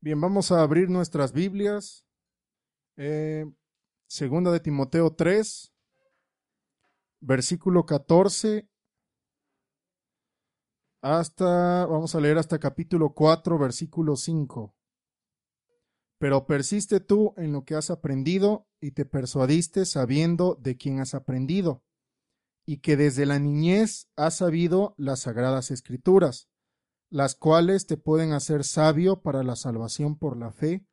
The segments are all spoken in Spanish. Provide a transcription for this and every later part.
Bien, vamos a abrir nuestras Biblias. Eh, segunda de Timoteo 3, versículo 14 hasta, vamos a leer hasta capítulo 4, versículo 5. Pero persiste tú en lo que has aprendido y te persuadiste sabiendo de quién has aprendido, y que desde la niñez has sabido las sagradas escrituras las cuales te pueden hacer sabio para la salvación por la fe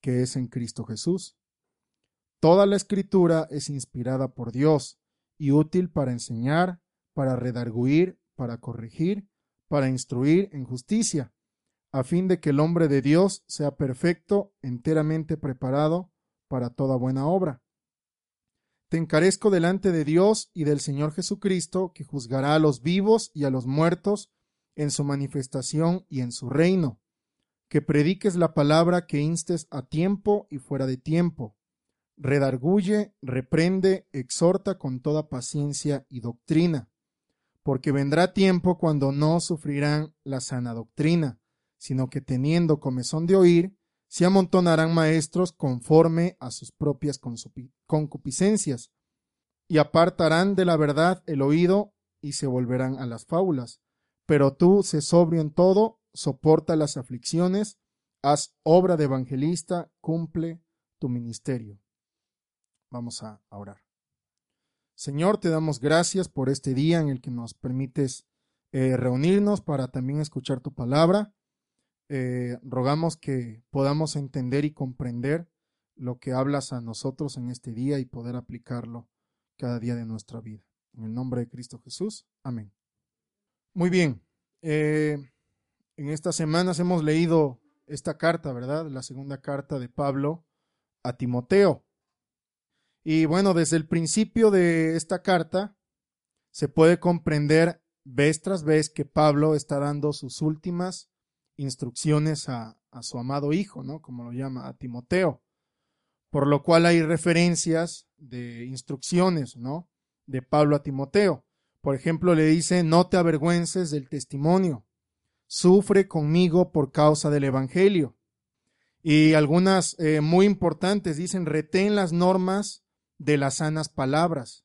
que es en Cristo Jesús. Toda la escritura es inspirada por Dios y útil para enseñar, para redarguir, para corregir, para instruir en justicia, a fin de que el hombre de Dios sea perfecto, enteramente preparado para toda buena obra. Te encarezco delante de Dios y del Señor Jesucristo, que juzgará a los vivos y a los muertos en su manifestación y en su reino, que prediques la palabra que instes a tiempo y fuera de tiempo, redarguye, reprende, exhorta con toda paciencia y doctrina, porque vendrá tiempo cuando no sufrirán la sana doctrina, sino que teniendo comezón de oír, se amontonarán maestros conforme a sus propias concupiscencias, y apartarán de la verdad el oído y se volverán a las fábulas pero tú, sé sobrio en todo, soporta las aflicciones, haz obra de evangelista, cumple tu ministerio. Vamos a orar. Señor, te damos gracias por este día en el que nos permites eh, reunirnos para también escuchar tu palabra. Eh, rogamos que podamos entender y comprender lo que hablas a nosotros en este día y poder aplicarlo cada día de nuestra vida. En el nombre de Cristo Jesús. Amén. Muy bien. Eh, en estas semanas hemos leído esta carta, ¿verdad? La segunda carta de Pablo a Timoteo. Y bueno, desde el principio de esta carta se puede comprender vez tras vez que Pablo está dando sus últimas instrucciones a, a su amado hijo, ¿no? Como lo llama, a Timoteo. Por lo cual hay referencias de instrucciones, ¿no? De Pablo a Timoteo. Por ejemplo, le dice, no te avergüences del testimonio, sufre conmigo por causa del Evangelio. Y algunas eh, muy importantes dicen, retén las normas de las sanas palabras,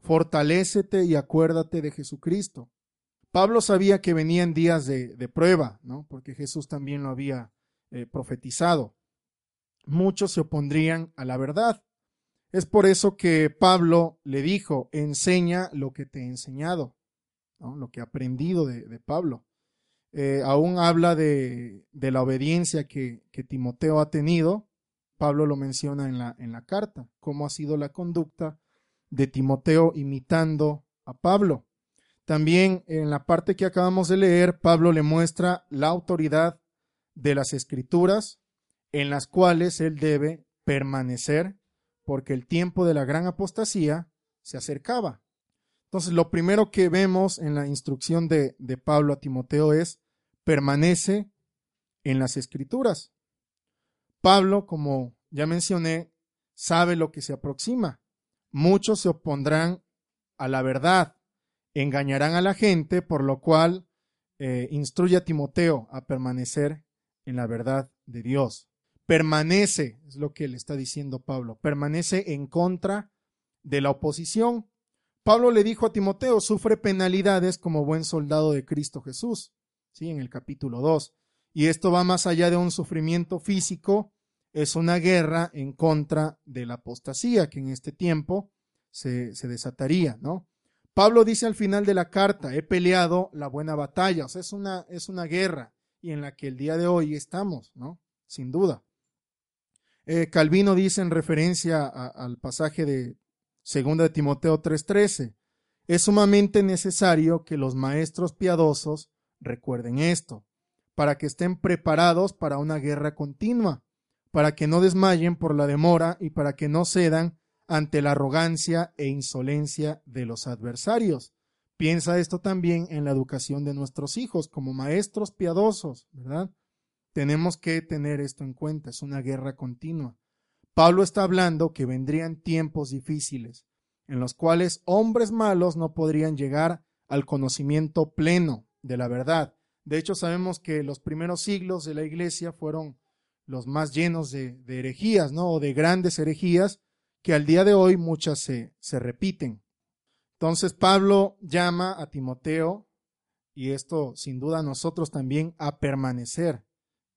fortalécete y acuérdate de Jesucristo. Pablo sabía que venían días de, prueba, ¿no? porque Jesús también lo había eh, profetizado. Muchos se opondrían a la verdad. Es por eso que Pablo le dijo, enseña lo que te he enseñado, lo que he aprendido de, Pablo. Eh, aún habla de, la obediencia que, Timoteo ha tenido. Pablo lo menciona en la, en la carta, cómo ha sido la conducta de Timoteo imitando a Pablo. También en la parte que acabamos de leer, Pablo le muestra la autoridad de las escrituras en las cuales él debe permanecer porque el tiempo de la gran apostasía se acercaba. Entonces, lo primero que vemos en la instrucción de, de Pablo a Timoteo es, permanece en las escrituras. Pablo, como ya mencioné, sabe lo que se aproxima. Muchos se opondrán a la verdad, engañarán a la gente, por lo cual eh, instruye a Timoteo a permanecer en la verdad de Dios permanece, es lo que le está diciendo Pablo, permanece en contra de la oposición. Pablo le dijo a Timoteo, sufre penalidades como buen soldado de Cristo Jesús, ¿sí? en el capítulo 2. Y esto va más allá de un sufrimiento físico, es una guerra en contra de la apostasía que en este tiempo se, se desataría, ¿no? Pablo dice al final de la carta, he peleado la buena batalla, o sea, es una, es una guerra y en la que el día de hoy estamos, ¿no? Sin duda. Eh, Calvino dice en referencia al pasaje de 2 de Timoteo 3:13, es sumamente necesario que los maestros piadosos recuerden esto, para que estén preparados para una guerra continua, para que no desmayen por la demora y para que no cedan ante la arrogancia e insolencia de los adversarios. Piensa esto también en la educación de nuestros hijos como maestros piadosos, ¿verdad? Tenemos que tener esto en cuenta, es una guerra continua. Pablo está hablando que vendrían tiempos difíciles, en los cuales hombres malos no podrían llegar al conocimiento pleno de la verdad. De hecho, sabemos que los primeros siglos de la iglesia fueron los más llenos de, herejías, ¿no? O de grandes herejías, que al día de hoy muchas se, se repiten. Entonces Pablo llama a Timoteo, y esto sin duda nosotros también, a permanecer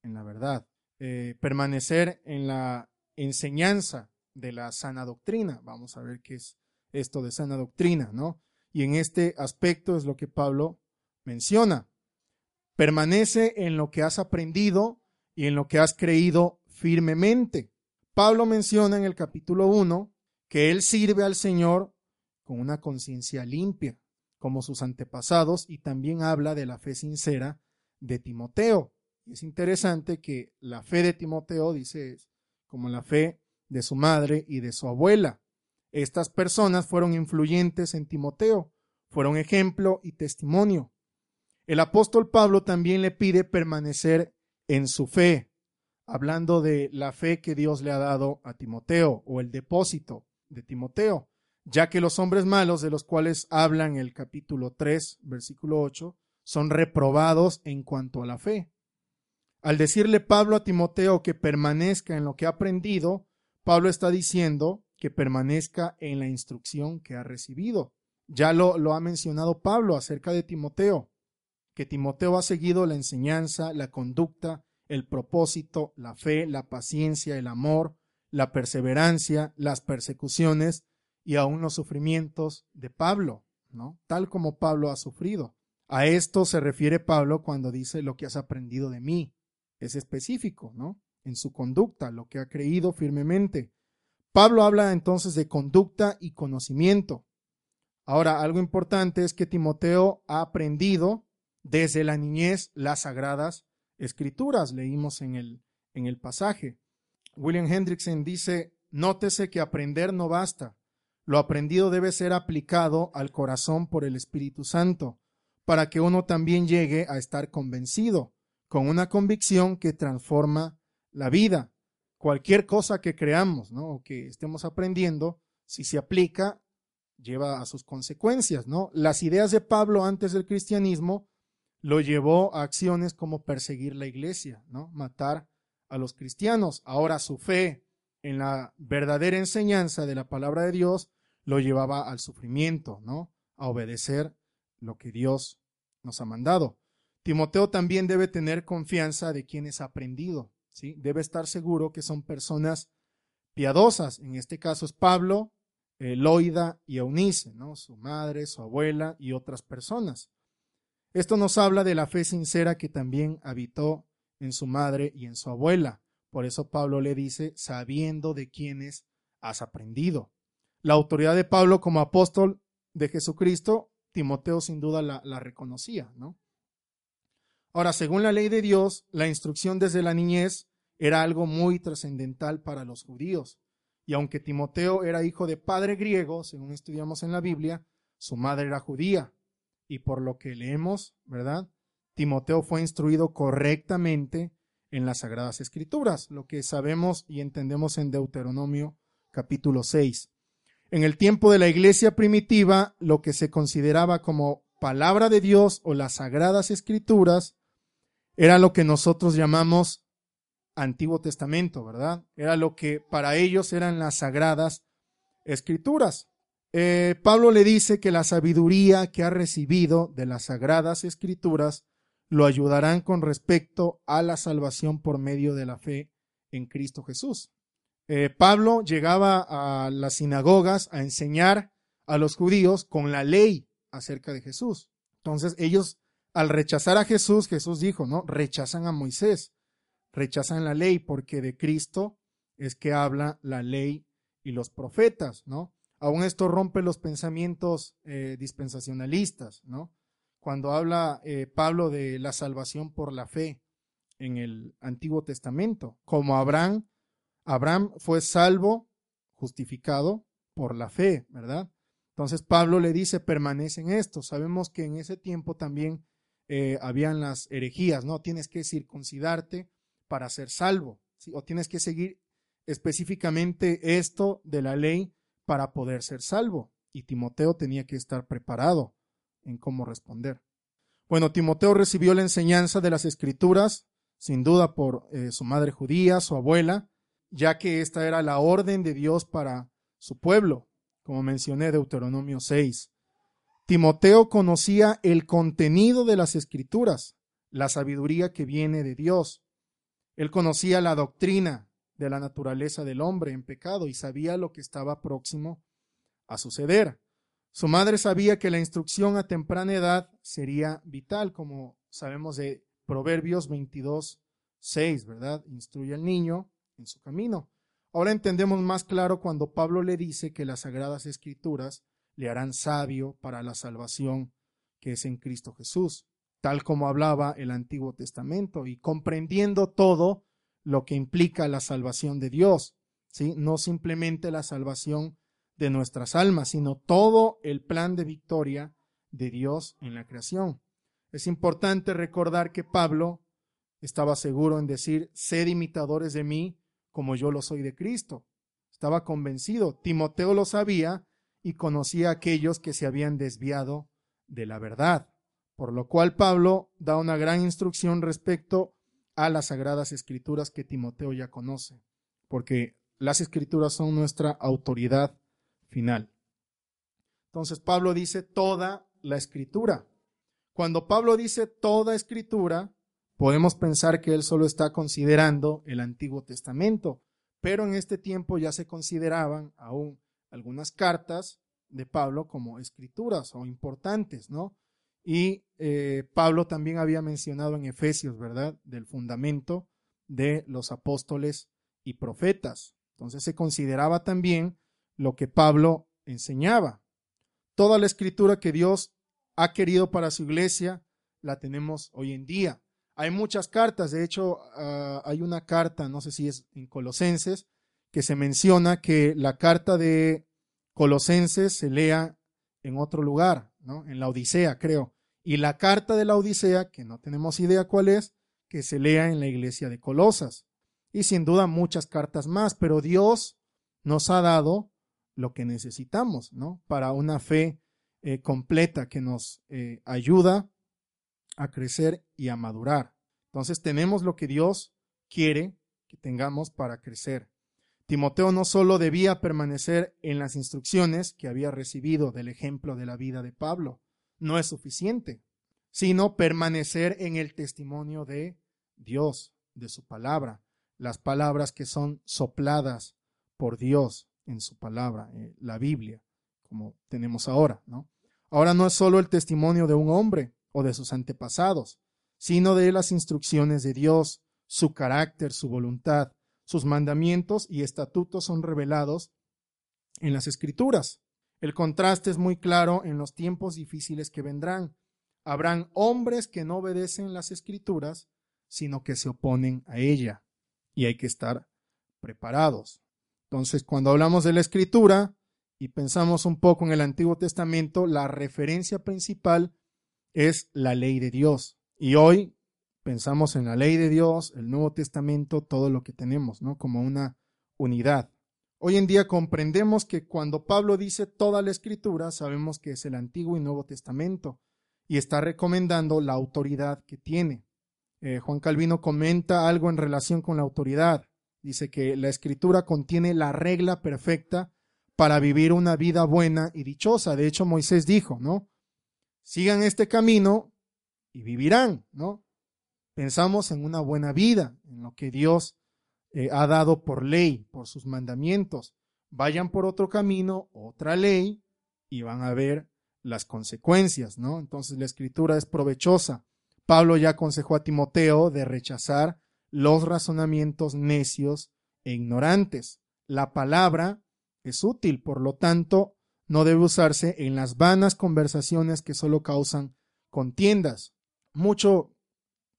en la verdad, eh, permanecer en la enseñanza de la sana doctrina. Vamos a ver qué es esto de sana doctrina, ¿no? Y en este aspecto es lo que Pablo menciona. Permanece en lo que has aprendido y en lo que has creído firmemente. Pablo menciona en el capítulo 1 que él sirve al Señor con una conciencia limpia, como sus antepasados, y también habla de la fe sincera de Timoteo. Y es interesante que la fe de Timoteo, dice, como la fe de su madre y de su abuela. Estas personas fueron influyentes en Timoteo, fueron ejemplo y testimonio. El apóstol Pablo también le pide permanecer en su fe, hablando de la fe que Dios le ha dado a Timoteo o el depósito de Timoteo, ya que los hombres malos de los cuales hablan el capítulo 3, versículo 8, son reprobados en cuanto a la fe. Al decirle Pablo a Timoteo que permanezca en lo que ha aprendido, Pablo está diciendo que permanezca en la instrucción que ha recibido. Ya lo, ha mencionado Pablo acerca de Timoteo que Timoteo ha seguido la enseñanza, la conducta, el propósito, la fe, la paciencia, el amor, la perseverancia, las persecuciones y aún los sufrimientos de Pablo, ¿no? Tal como Pablo ha sufrido. A esto se refiere Pablo cuando dice lo que has aprendido de mí. Es específico, ¿no? En su conducta, lo que ha creído firmemente. Pablo habla entonces de conducta y conocimiento. Ahora, algo importante es que Timoteo ha aprendido desde la niñez las sagradas escrituras, leímos en el, en el pasaje. William Hendrickson dice, nótese que aprender no basta, lo aprendido debe ser aplicado al corazón por el Espíritu Santo, para que uno también llegue a estar convencido, con una convicción que transforma la vida. Cualquier cosa que creamos, ¿no? o que estemos aprendiendo, si se aplica, lleva a sus consecuencias, ¿no? Las ideas de Pablo antes del cristianismo lo llevó a acciones como perseguir la iglesia, ¿no? Matar a los cristianos. Ahora su fe en la verdadera enseñanza de la palabra de Dios lo llevaba al sufrimiento, ¿no? A obedecer lo que Dios nos ha mandado. Timoteo también debe tener confianza de quienes ha aprendido, ¿sí? Debe estar seguro que son personas piadosas. En este caso es Pablo, Eloida y Eunice, ¿no? Su madre, su abuela y otras personas. Esto nos habla de la fe sincera que también habitó en su madre y en su abuela. Por eso Pablo le dice, sabiendo de quiénes has aprendido. La autoridad de Pablo como apóstol de Jesucristo, Timoteo sin duda la reconocía, ¿no? Ahora, según la ley de Dios, la instrucción desde la niñez era algo muy trascendental para los judíos. Y aunque Timoteo era hijo de padre griego, según estudiamos en la Biblia, su madre era judía y por lo que leemos, ¿verdad? Timoteo fue instruido correctamente en las Sagradas Escrituras, lo que sabemos y entendemos en Deuteronomio capítulo 6. En el tiempo de la iglesia primitiva, lo que se consideraba como palabra de Dios o las Sagradas Escrituras era lo que nosotros llamamos Antiguo Testamento, ¿verdad? Era lo que para ellos eran las Sagradas Escrituras. Eh, Pablo le dice que la sabiduría que ha recibido de las sagradas escrituras lo ayudarán con respecto a la salvación por medio de la fe en Cristo Jesús. Eh, Pablo llegaba a las sinagogas a enseñar a los judíos con la ley acerca de Jesús. Entonces ellos, al rechazar a Jesús, Jesús dijo, ¿no? Rechazan a Moisés, rechazan la ley porque de Cristo es que habla la ley y los profetas, ¿no? Aún esto rompe los pensamientos eh, dispensacionalistas, ¿no? Cuando habla eh, Pablo de la salvación por la fe en el Antiguo Testamento, como Abraham, Abraham fue salvo, justificado por la fe, ¿verdad? Entonces Pablo le dice, permanece en esto. Sabemos que en ese tiempo también eh, habían las herejías, ¿no? Tienes que circuncidarte para ser salvo, o tienes que seguir específicamente esto de la ley para poder ser salvo. Y Timoteo tenía que estar preparado en cómo responder. Bueno, Timoteo recibió la enseñanza de las escrituras sin duda por eh, su madre judía, su abuela, ya que esta era la orden de Dios para su pueblo, como mencioné Deuteronomio 6. Timoteo conocía el contenido de las escrituras, la sabiduría que viene de Dios. Él conocía la doctrina de la naturaleza del hombre en pecado y sabía lo que estaba próximo a suceder. Su madre sabía que la instrucción a temprana edad sería vital, como sabemos de Proverbios 22, 6, ¿verdad? Instruye al niño en su camino. Ahora entendemos más claro cuando Pablo le dice que las sagradas escrituras le harán sabio para la salvación que es en Cristo Jesús, tal como hablaba el Antiguo Testamento, y comprendiendo todo lo que implica la salvación de Dios, ¿sí? No simplemente la salvación de nuestras almas, sino todo el plan de victoria de Dios en la creación. Es importante recordar que Pablo estaba seguro en decir, sed imitadores de mí como yo lo soy de Cristo. Estaba convencido. Timoteo lo sabía y conocía a aquellos que se habían desviado de la verdad. Por lo cual Pablo da una gran instrucción respecto a las sagradas escrituras que Timoteo ya conoce, porque las escrituras son nuestra autoridad final. Entonces Pablo dice toda la escritura. Cuando Pablo dice toda escritura, podemos pensar que él solo está considerando el Antiguo Testamento, pero en este tiempo ya se consideraban aún algunas cartas de Pablo como escrituras o importantes, ¿no? Y eh, Pablo también había mencionado en Efesios, ¿verdad?, del fundamento de los apóstoles y profetas. Entonces se consideraba también lo que Pablo enseñaba. Toda la escritura que Dios ha querido para su iglesia la tenemos hoy en día. Hay muchas cartas, de hecho ah, hay una carta, no sé si es en Colosenses, que se menciona que la carta de Colosenses se lea en otro lugar, ¿no? en la Odisea, creo. Y la carta de la Odisea, que no tenemos idea cuál es, que se lea en la iglesia de Colosas. Y sin duda muchas cartas más, pero Dios nos ha dado lo que necesitamos, ¿no? Para una fe eh, completa que nos eh, ayuda a crecer y a madurar. Entonces tenemos lo que Dios quiere que tengamos para crecer. Timoteo no solo debía permanecer en las instrucciones que había recibido del ejemplo de la vida de Pablo, no es suficiente, sino permanecer en el testimonio de Dios, de su palabra, las palabras que son sopladas por Dios en su palabra, eh, la Biblia, como tenemos ahora, ¿no? Ahora no es solo el testimonio de un hombre o de sus antepasados, sino de las instrucciones de Dios, su carácter, su voluntad, sus mandamientos y estatutos son revelados en las escrituras. El contraste es muy claro en los tiempos difíciles que vendrán. Habrán hombres que no obedecen las escrituras, sino que se oponen a ella. Y hay que estar preparados. Entonces, cuando hablamos de la escritura y pensamos un poco en el Antiguo Testamento, la referencia principal es la ley de Dios. Y hoy pensamos en la ley de Dios, el Nuevo Testamento, todo lo que tenemos, ¿no? Como una unidad. Hoy en día comprendemos que cuando Pablo dice toda la escritura, sabemos que es el Antiguo y Nuevo Testamento y está recomendando la autoridad que tiene. Eh, Juan Calvino comenta algo en relación con la autoridad. Dice que la escritura contiene la regla perfecta para vivir una vida buena y dichosa. De hecho, Moisés dijo, ¿no? Sigan este camino y vivirán, ¿no? Pensamos en una buena vida, en lo que Dios eh, ha dado por ley, por sus mandamientos. Vayan por otro camino, otra ley, y van a ver las consecuencias, ¿no? Entonces la escritura es provechosa. Pablo ya aconsejó a Timoteo de rechazar los razonamientos necios e ignorantes. La palabra es útil, por lo tanto, no debe usarse en las vanas conversaciones que solo causan contiendas. Mucho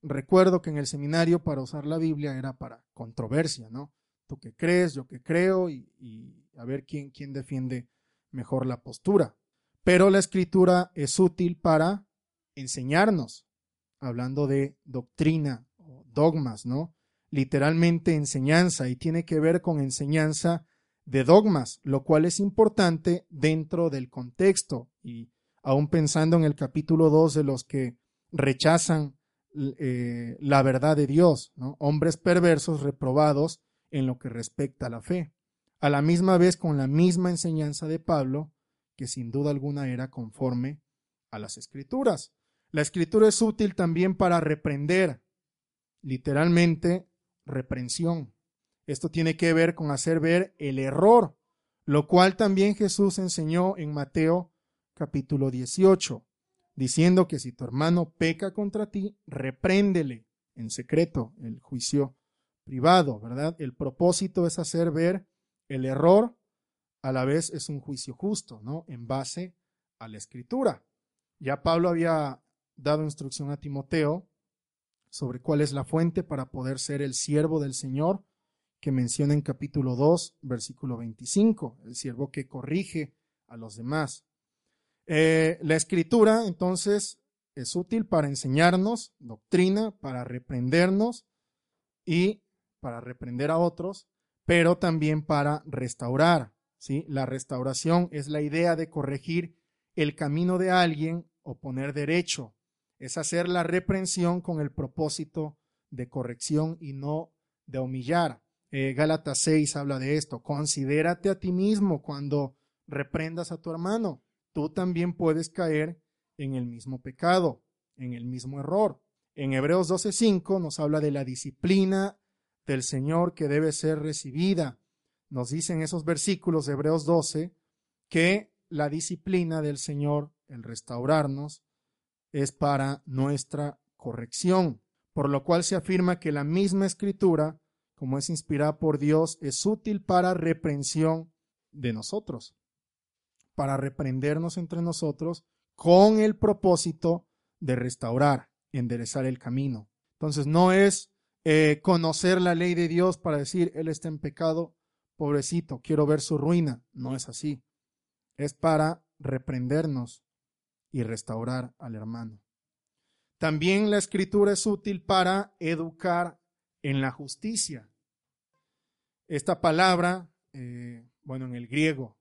recuerdo que en el seminario para usar la Biblia era para controversia, ¿no? Tú que crees, yo que creo, y, a ver quién, quién defiende mejor la postura. Pero la escritura es útil para enseñarnos, hablando de doctrina, dogmas, ¿no? Literalmente enseñanza y tiene que ver con enseñanza de dogmas, lo cual es importante dentro del contexto y aún pensando en el capítulo 2 de los que rechazan eh, la verdad de Dios, hombres perversos reprobados en lo que respecta a la fe, a la misma vez con la misma enseñanza de Pablo, que sin duda alguna era conforme a las escrituras. La escritura es útil también para reprender, literalmente reprensión. Esto tiene que ver con hacer ver el error, lo cual también Jesús enseñó en Mateo capítulo 18, diciendo que si tu hermano peca contra ti, repréndele en secreto, el juicio privado, ¿verdad? El propósito es hacer ver el error, a la vez es un juicio justo, ¿no? En base a la escritura. Ya Pablo había dado instrucción a Timoteo sobre cuál es la fuente para poder ser el siervo del Señor que menciona en capítulo 2, versículo 25, el siervo que corrige a los demás. Eh, la escritura, entonces, es útil para enseñarnos doctrina, para reprendernos y para reprender a otros, pero también para restaurar. ¿sí? La restauración es la idea de corregir el camino de alguien o poner derecho. Es hacer la reprensión con el propósito de corrección y no de humillar. Eh, Gálatas 6 habla de esto. Considérate a ti mismo cuando reprendas a tu hermano. Tú también puedes caer en el mismo pecado, en el mismo error. En Hebreos 12:5 nos habla de la disciplina del Señor que debe ser recibida. Nos dicen esos versículos de Hebreos 12 que la disciplina del Señor, el restaurarnos, es para nuestra corrección, por lo cual se afirma que la misma escritura como es inspirada por Dios, es útil para reprensión de nosotros, para reprendernos entre nosotros con el propósito de restaurar, enderezar el camino. Entonces no es eh, conocer la ley de Dios para decir, Él está en pecado, pobrecito, quiero ver su ruina. No es así. Es para reprendernos y restaurar al hermano. También la escritura es útil para educar en la justicia. Esta palabra, eh, bueno, en el griego,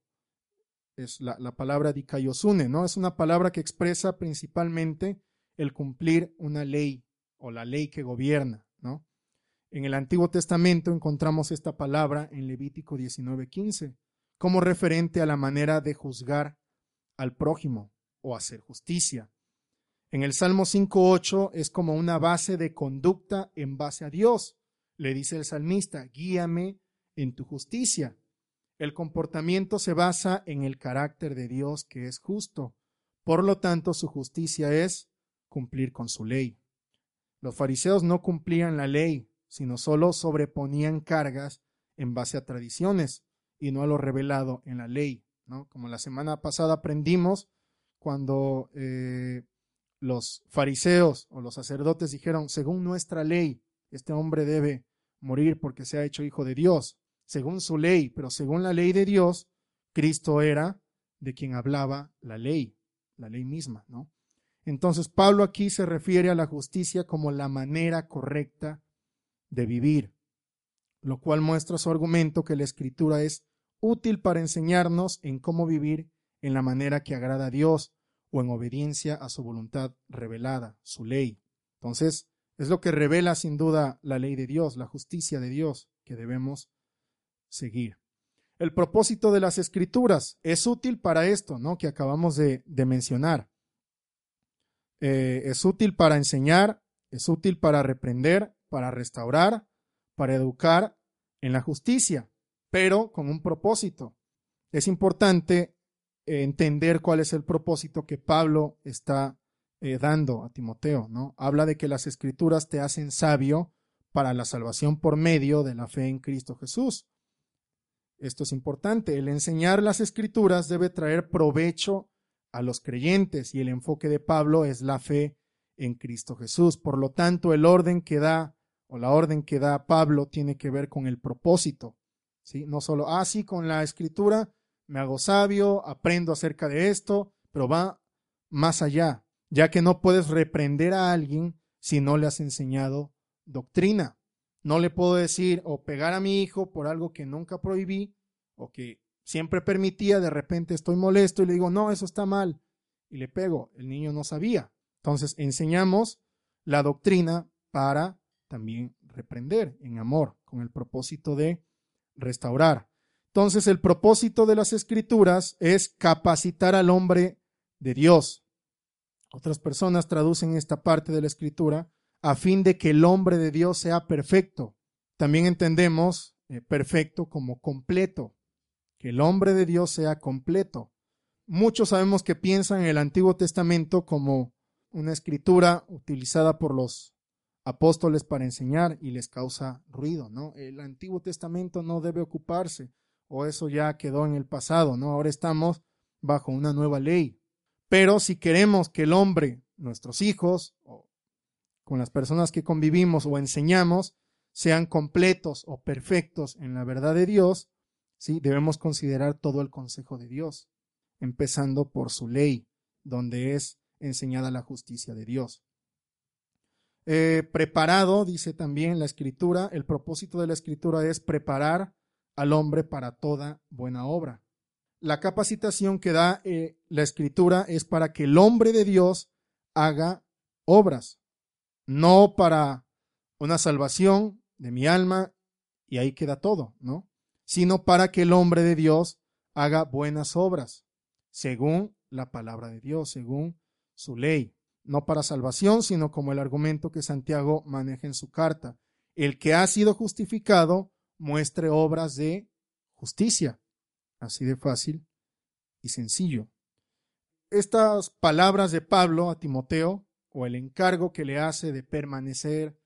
es la, la, palabra dikaiosune, ¿no? Es una palabra que expresa principalmente el cumplir una ley o la ley que gobierna, ¿no? En el Antiguo Testamento encontramos esta palabra en Levítico 19:15 como referente a la manera de juzgar al prójimo o hacer justicia. En el Salmo 5:8 es como una base de conducta en base a Dios le dice el salmista, guíame en tu justicia. El comportamiento se basa en el carácter de Dios que es justo. Por lo tanto, su justicia es cumplir con su ley. Los fariseos no cumplían la ley, sino solo sobreponían cargas en base a tradiciones y no a lo revelado en la ley. Como la semana pasada aprendimos cuando eh, los fariseos o los sacerdotes dijeron, según nuestra ley, este hombre debe morir porque se ha hecho hijo de Dios, según su ley, pero según la ley de Dios, Cristo era de quien hablaba la ley, la ley misma, ¿no? Entonces Pablo aquí se refiere a la justicia como la manera correcta de vivir, lo cual muestra su argumento que la escritura es útil para enseñarnos en cómo vivir en la manera que agrada a Dios o en obediencia a su voluntad revelada, su ley. Entonces, es lo que revela sin duda la ley de Dios, la justicia de Dios que debemos seguir. El propósito de las escrituras es útil para esto, ¿no? Que acabamos de, mencionar. Eh, es útil para enseñar, es útil para reprender, para restaurar, para educar en la justicia, pero con un propósito. Es importante entender cuál es el propósito que Pablo está eh, dando a Timoteo, ¿no? Habla de que las escrituras te hacen sabio para la salvación por medio de la fe en Cristo Jesús. Esto es importante. El enseñar las escrituras debe traer provecho a los creyentes y el enfoque de Pablo es la fe en Cristo Jesús. Por lo tanto, el orden que da o la orden que da Pablo tiene que ver con el propósito. ¿sí? No solo, ah, sí, con la escritura me hago sabio, aprendo acerca de esto, pero va más allá ya que no puedes reprender a alguien si no le has enseñado doctrina. No le puedo decir o pegar a mi hijo por algo que nunca prohibí o que siempre permitía, de repente estoy molesto y le digo, no, eso está mal, y le pego. El niño no sabía. Entonces enseñamos la doctrina para también reprender en amor, con el propósito de restaurar. Entonces, el propósito de las escrituras es capacitar al hombre de Dios. Otras personas traducen esta parte de la escritura a fin de que el hombre de Dios sea perfecto. También entendemos eh, perfecto como completo, que el hombre de Dios sea completo. Muchos sabemos que piensan en el Antiguo Testamento como una escritura utilizada por los apóstoles para enseñar y les causa ruido, ¿no? El Antiguo Testamento no debe ocuparse o eso ya quedó en el pasado, ¿no? Ahora estamos bajo una nueva ley. Pero si queremos que el hombre, nuestros hijos, o con las personas que convivimos o enseñamos, sean completos o perfectos en la verdad de Dios, ¿sí? debemos considerar todo el consejo de Dios, empezando por su ley, donde es enseñada la justicia de Dios. Eh, preparado, dice también la escritura, el propósito de la escritura es preparar al hombre para toda buena obra. La capacitación que da eh, la escritura es para que el hombre de Dios haga obras, no para una salvación de mi alma y ahí queda todo, ¿no? Sino para que el hombre de Dios haga buenas obras, según la palabra de Dios, según su ley no para salvación, sino como el argumento que Santiago maneja en su carta. El que ha sido justificado muestre obras de justicia. Así de fácil y sencillo. Estas palabras de Pablo a Timoteo, o el encargo que le hace de permanecer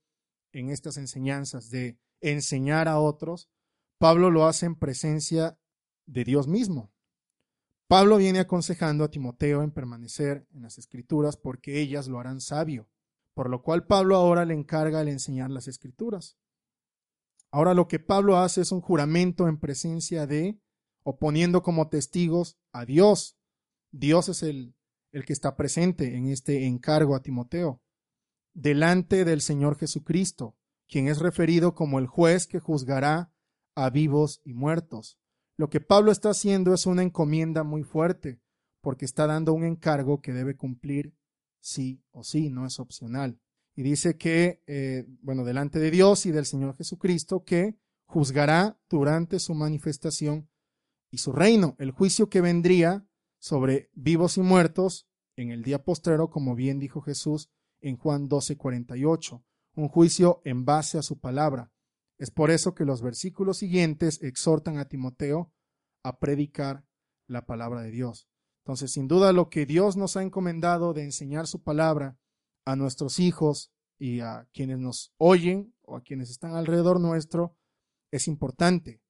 en estas enseñanzas, de enseñar a otros, Pablo lo hace en presencia de Dios mismo. Pablo viene aconsejando a Timoteo en permanecer en las escrituras porque ellas lo harán sabio, por lo cual Pablo ahora le encarga el enseñar las escrituras. Ahora lo que Pablo hace es un juramento en presencia de, o poniendo como testigos a Dios. Dios es el, el que está presente en este encargo a Timoteo, delante del Señor Jesucristo, quien es referido como el juez que juzgará a vivos y muertos. Lo que Pablo está haciendo es una encomienda muy fuerte, porque está dando un encargo que debe cumplir sí o sí, no es opcional. Y dice que, eh, bueno, delante de Dios y del Señor Jesucristo, que juzgará durante su manifestación y su reino, el juicio que vendría sobre vivos y muertos en el día postrero, como bien dijo Jesús en Juan 12, 48, un juicio en base a su palabra. Es por eso que los versículos siguientes exhortan a Timoteo a predicar la palabra de Dios. Entonces, sin duda, lo que Dios nos ha encomendado de enseñar su palabra a nuestros hijos y a quienes nos oyen o a quienes están alrededor nuestro es importante.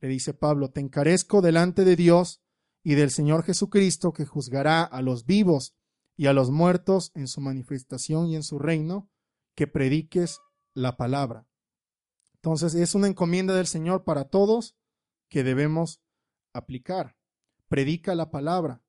Le dice Pablo, te encarezco delante de Dios y del Señor Jesucristo que juzgará a los vivos y a los muertos en su manifestación y en su reino, que prediques la palabra. Entonces es una encomienda del Señor para todos que debemos aplicar. Predica la palabra.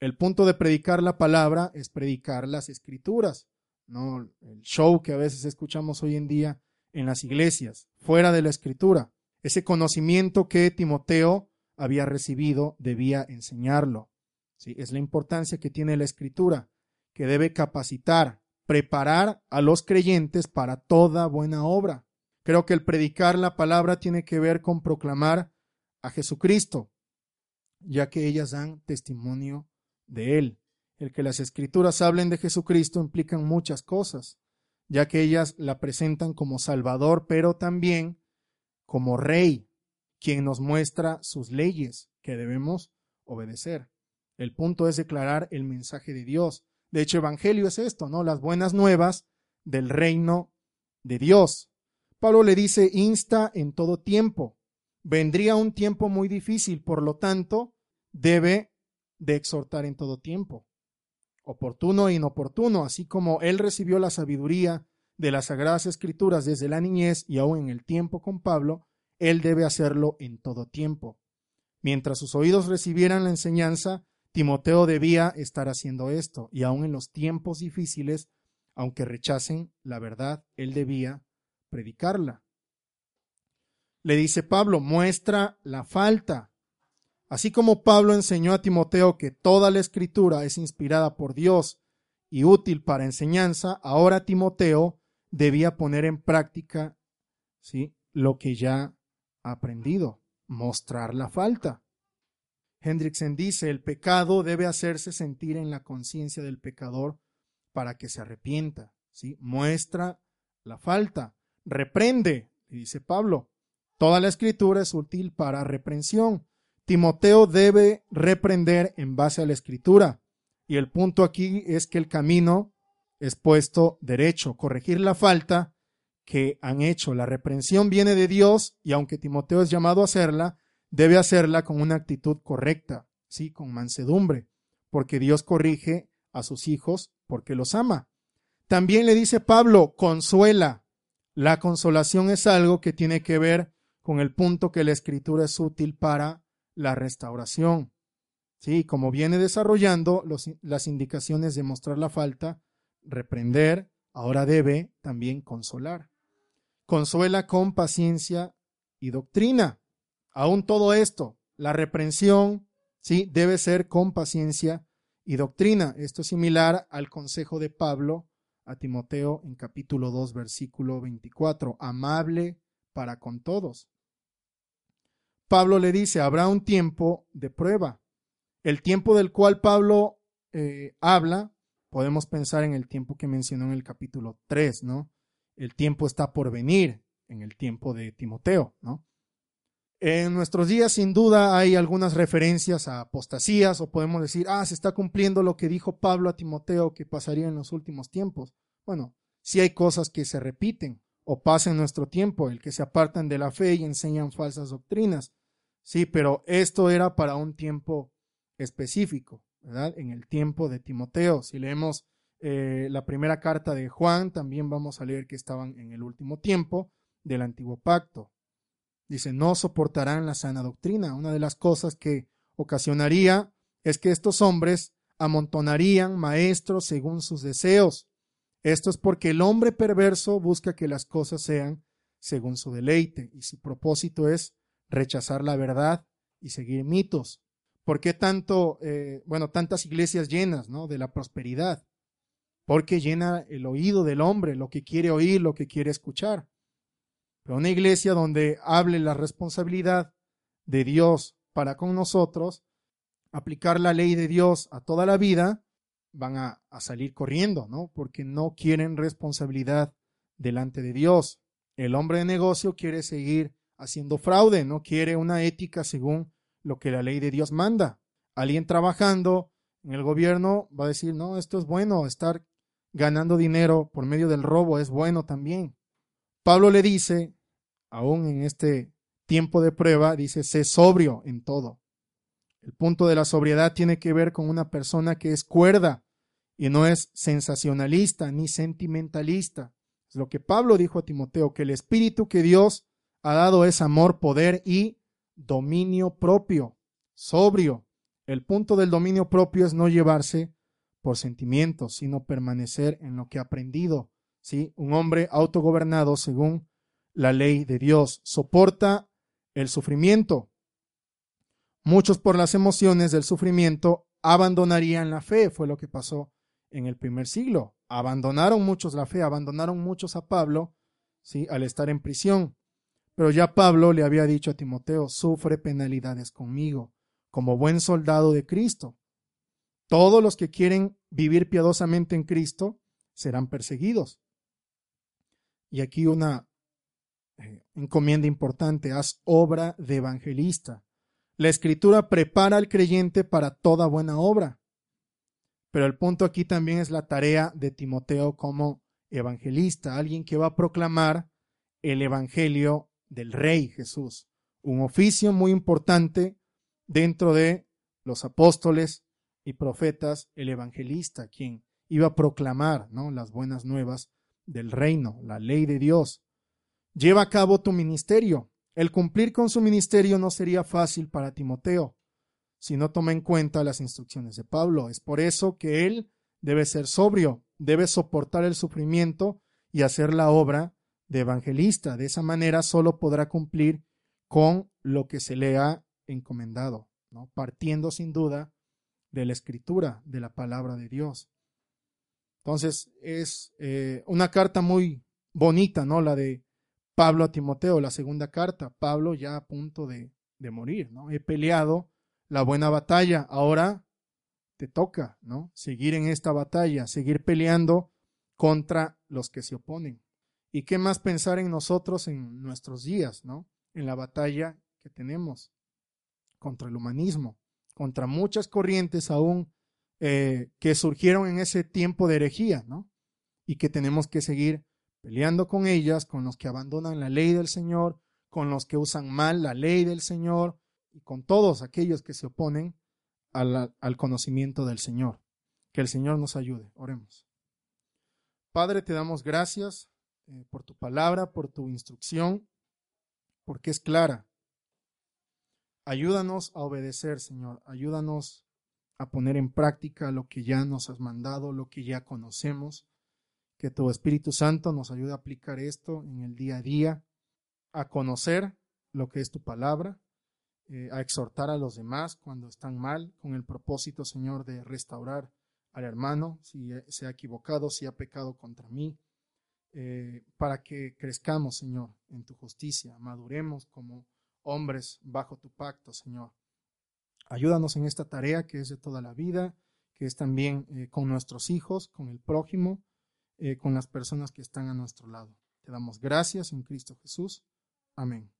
El punto de predicar la palabra es predicar las escrituras, no el show que a veces escuchamos hoy en día en las iglesias, fuera de la escritura. Ese conocimiento que Timoteo había recibido debía enseñarlo. ¿Sí? Es la importancia que tiene la escritura, que debe capacitar, preparar a los creyentes para toda buena obra. Creo que el predicar la palabra tiene que ver con proclamar a Jesucristo, ya que ellas dan testimonio de Él. El que las escrituras hablen de Jesucristo implican muchas cosas, ya que ellas la presentan como Salvador, pero también como Rey, quien nos muestra sus leyes que debemos obedecer. El punto es declarar el mensaje de Dios. De hecho, Evangelio es esto, ¿no? Las buenas nuevas del reino de Dios. Pablo le dice, insta en todo tiempo. Vendría un tiempo muy difícil, por lo tanto, debe de exhortar en todo tiempo, oportuno e inoportuno, así como él recibió la sabiduría de las sagradas escrituras desde la niñez y aún en el tiempo con Pablo, él debe hacerlo en todo tiempo. Mientras sus oídos recibieran la enseñanza, Timoteo debía estar haciendo esto, y aún en los tiempos difíciles, aunque rechacen la verdad, él debía predicarla. Le dice Pablo, muestra la falta. Así como Pablo enseñó a Timoteo que toda la escritura es inspirada por Dios y útil para enseñanza, ahora Timoteo debía poner en práctica ¿sí? lo que ya aprendido, mostrar la falta. Hendrickson dice, el pecado debe hacerse sentir en la conciencia del pecador para que se arrepienta, ¿sí? Muestra la falta, reprende, dice Pablo. Toda la escritura es útil para reprensión. Timoteo debe reprender en base a la escritura. Y el punto aquí es que el camino es puesto derecho, corregir la falta que han hecho. La reprensión viene de Dios y aunque Timoteo es llamado a hacerla, debe hacerla con una actitud correcta, sí, con mansedumbre, porque Dios corrige a sus hijos porque los ama. También le dice Pablo, consuela. La consolación es algo que tiene que ver con el punto que la escritura es útil para la restauración. Sí, como viene desarrollando las indicaciones de mostrar la falta, reprender, ahora debe también consolar. Consuela con paciencia y doctrina. Aún todo esto, la reprensión, sí, debe ser con paciencia y doctrina. Esto es similar al consejo de Pablo a Timoteo en capítulo 2, versículo 24, amable para con todos. Pablo le dice, habrá un tiempo de prueba. El tiempo del cual Pablo eh, habla, podemos pensar en el tiempo que mencionó en el capítulo 3, ¿no? El tiempo está por venir en el tiempo de Timoteo, ¿no? En nuestros días, sin duda, hay algunas referencias a apostasías, o podemos decir, ah, se está cumpliendo lo que dijo Pablo a Timoteo que pasaría en los últimos tiempos. Bueno, sí hay cosas que se repiten o pasan en nuestro tiempo, el que se apartan de la fe y enseñan falsas doctrinas. Sí, pero esto era para un tiempo específico, ¿verdad? En el tiempo de Timoteo. Si leemos eh, la primera carta de Juan, también vamos a leer que estaban en el último tiempo del antiguo pacto. Dice, no soportarán la sana doctrina. Una de las cosas que ocasionaría es que estos hombres amontonarían maestros según sus deseos. Esto es porque el hombre perverso busca que las cosas sean según su deleite y su propósito es rechazar la verdad y seguir mitos. ¿Por qué tanto, eh, bueno, tantas iglesias llenas, ¿no? De la prosperidad. Porque llena el oído del hombre, lo que quiere oír, lo que quiere escuchar. Pero una iglesia donde hable la responsabilidad de Dios para con nosotros, aplicar la ley de Dios a toda la vida, van a, salir corriendo, ¿no? Porque no quieren responsabilidad delante de Dios. El hombre de negocio quiere seguir haciendo fraude, no quiere una ética según lo que la ley de Dios manda. Alguien trabajando en el gobierno va a decir, no, esto es bueno, estar ganando dinero por medio del robo es bueno también. Pablo le dice, aún en este tiempo de prueba, dice, sé sobrio en todo. El punto de la sobriedad tiene que ver con una persona que es cuerda y no es sensacionalista ni sentimentalista. Es lo que Pablo dijo a Timoteo, que el espíritu que Dios ha dado es amor, poder y dominio propio, sobrio. El punto del dominio propio es no llevarse por sentimientos, sino permanecer en lo que ha aprendido, ¿sí? Un hombre autogobernado según la ley de Dios soporta el sufrimiento. Muchos por las emociones del sufrimiento abandonarían la fe, fue lo que pasó en el primer siglo. Abandonaron muchos la fe, abandonaron muchos a Pablo, ¿sí? al estar en prisión. Pero ya Pablo le había dicho a Timoteo, sufre penalidades conmigo, como buen soldado de Cristo. Todos los que quieren vivir piadosamente en Cristo serán perseguidos. Y aquí una eh, encomienda importante, haz obra de evangelista. La escritura prepara al creyente para toda buena obra. Pero el punto aquí también es la tarea de Timoteo como evangelista, alguien que va a proclamar el evangelio del Rey Jesús, un oficio muy importante dentro de los apóstoles y profetas, el evangelista, quien iba a proclamar ¿no? las buenas nuevas del reino, la ley de Dios. Lleva a cabo tu ministerio. El cumplir con su ministerio no sería fácil para Timoteo si no toma en cuenta las instrucciones de Pablo. Es por eso que él debe ser sobrio, debe soportar el sufrimiento y hacer la obra de evangelista. De esa manera solo podrá cumplir con lo que se le ha encomendado, ¿no? partiendo sin duda de la escritura, de la palabra de Dios. Entonces es eh, una carta muy bonita, ¿no? La de Pablo a Timoteo, la segunda carta. Pablo ya a punto de, de morir, ¿no? He peleado la buena batalla, ahora te toca, ¿no? Seguir en esta batalla, seguir peleando contra los que se oponen. ¿Y qué más pensar en nosotros en nuestros días, ¿no? En la batalla que tenemos contra el humanismo, contra muchas corrientes aún eh, que surgieron en ese tiempo de herejía, ¿no? Y que tenemos que seguir peleando con ellas, con los que abandonan la ley del Señor, con los que usan mal la ley del Señor y con todos aquellos que se oponen al, al conocimiento del Señor. Que el Señor nos ayude. Oremos. Padre, te damos gracias eh, por tu palabra, por tu instrucción, porque es clara. Ayúdanos a obedecer, Señor. Ayúdanos a poner en práctica lo que ya nos has mandado, lo que ya conocemos. Que tu Espíritu Santo nos ayude a aplicar esto en el día a día, a conocer lo que es tu palabra, eh, a exhortar a los demás cuando están mal, con el propósito, Señor, de restaurar al hermano si se ha equivocado, si ha pecado contra mí, eh, para que crezcamos, Señor, en tu justicia, maduremos como hombres bajo tu pacto, Señor. Ayúdanos en esta tarea que es de toda la vida, que es también eh, con nuestros hijos, con el prójimo, eh, con las personas que están a nuestro lado. Te damos gracias en Cristo Jesús. Amén.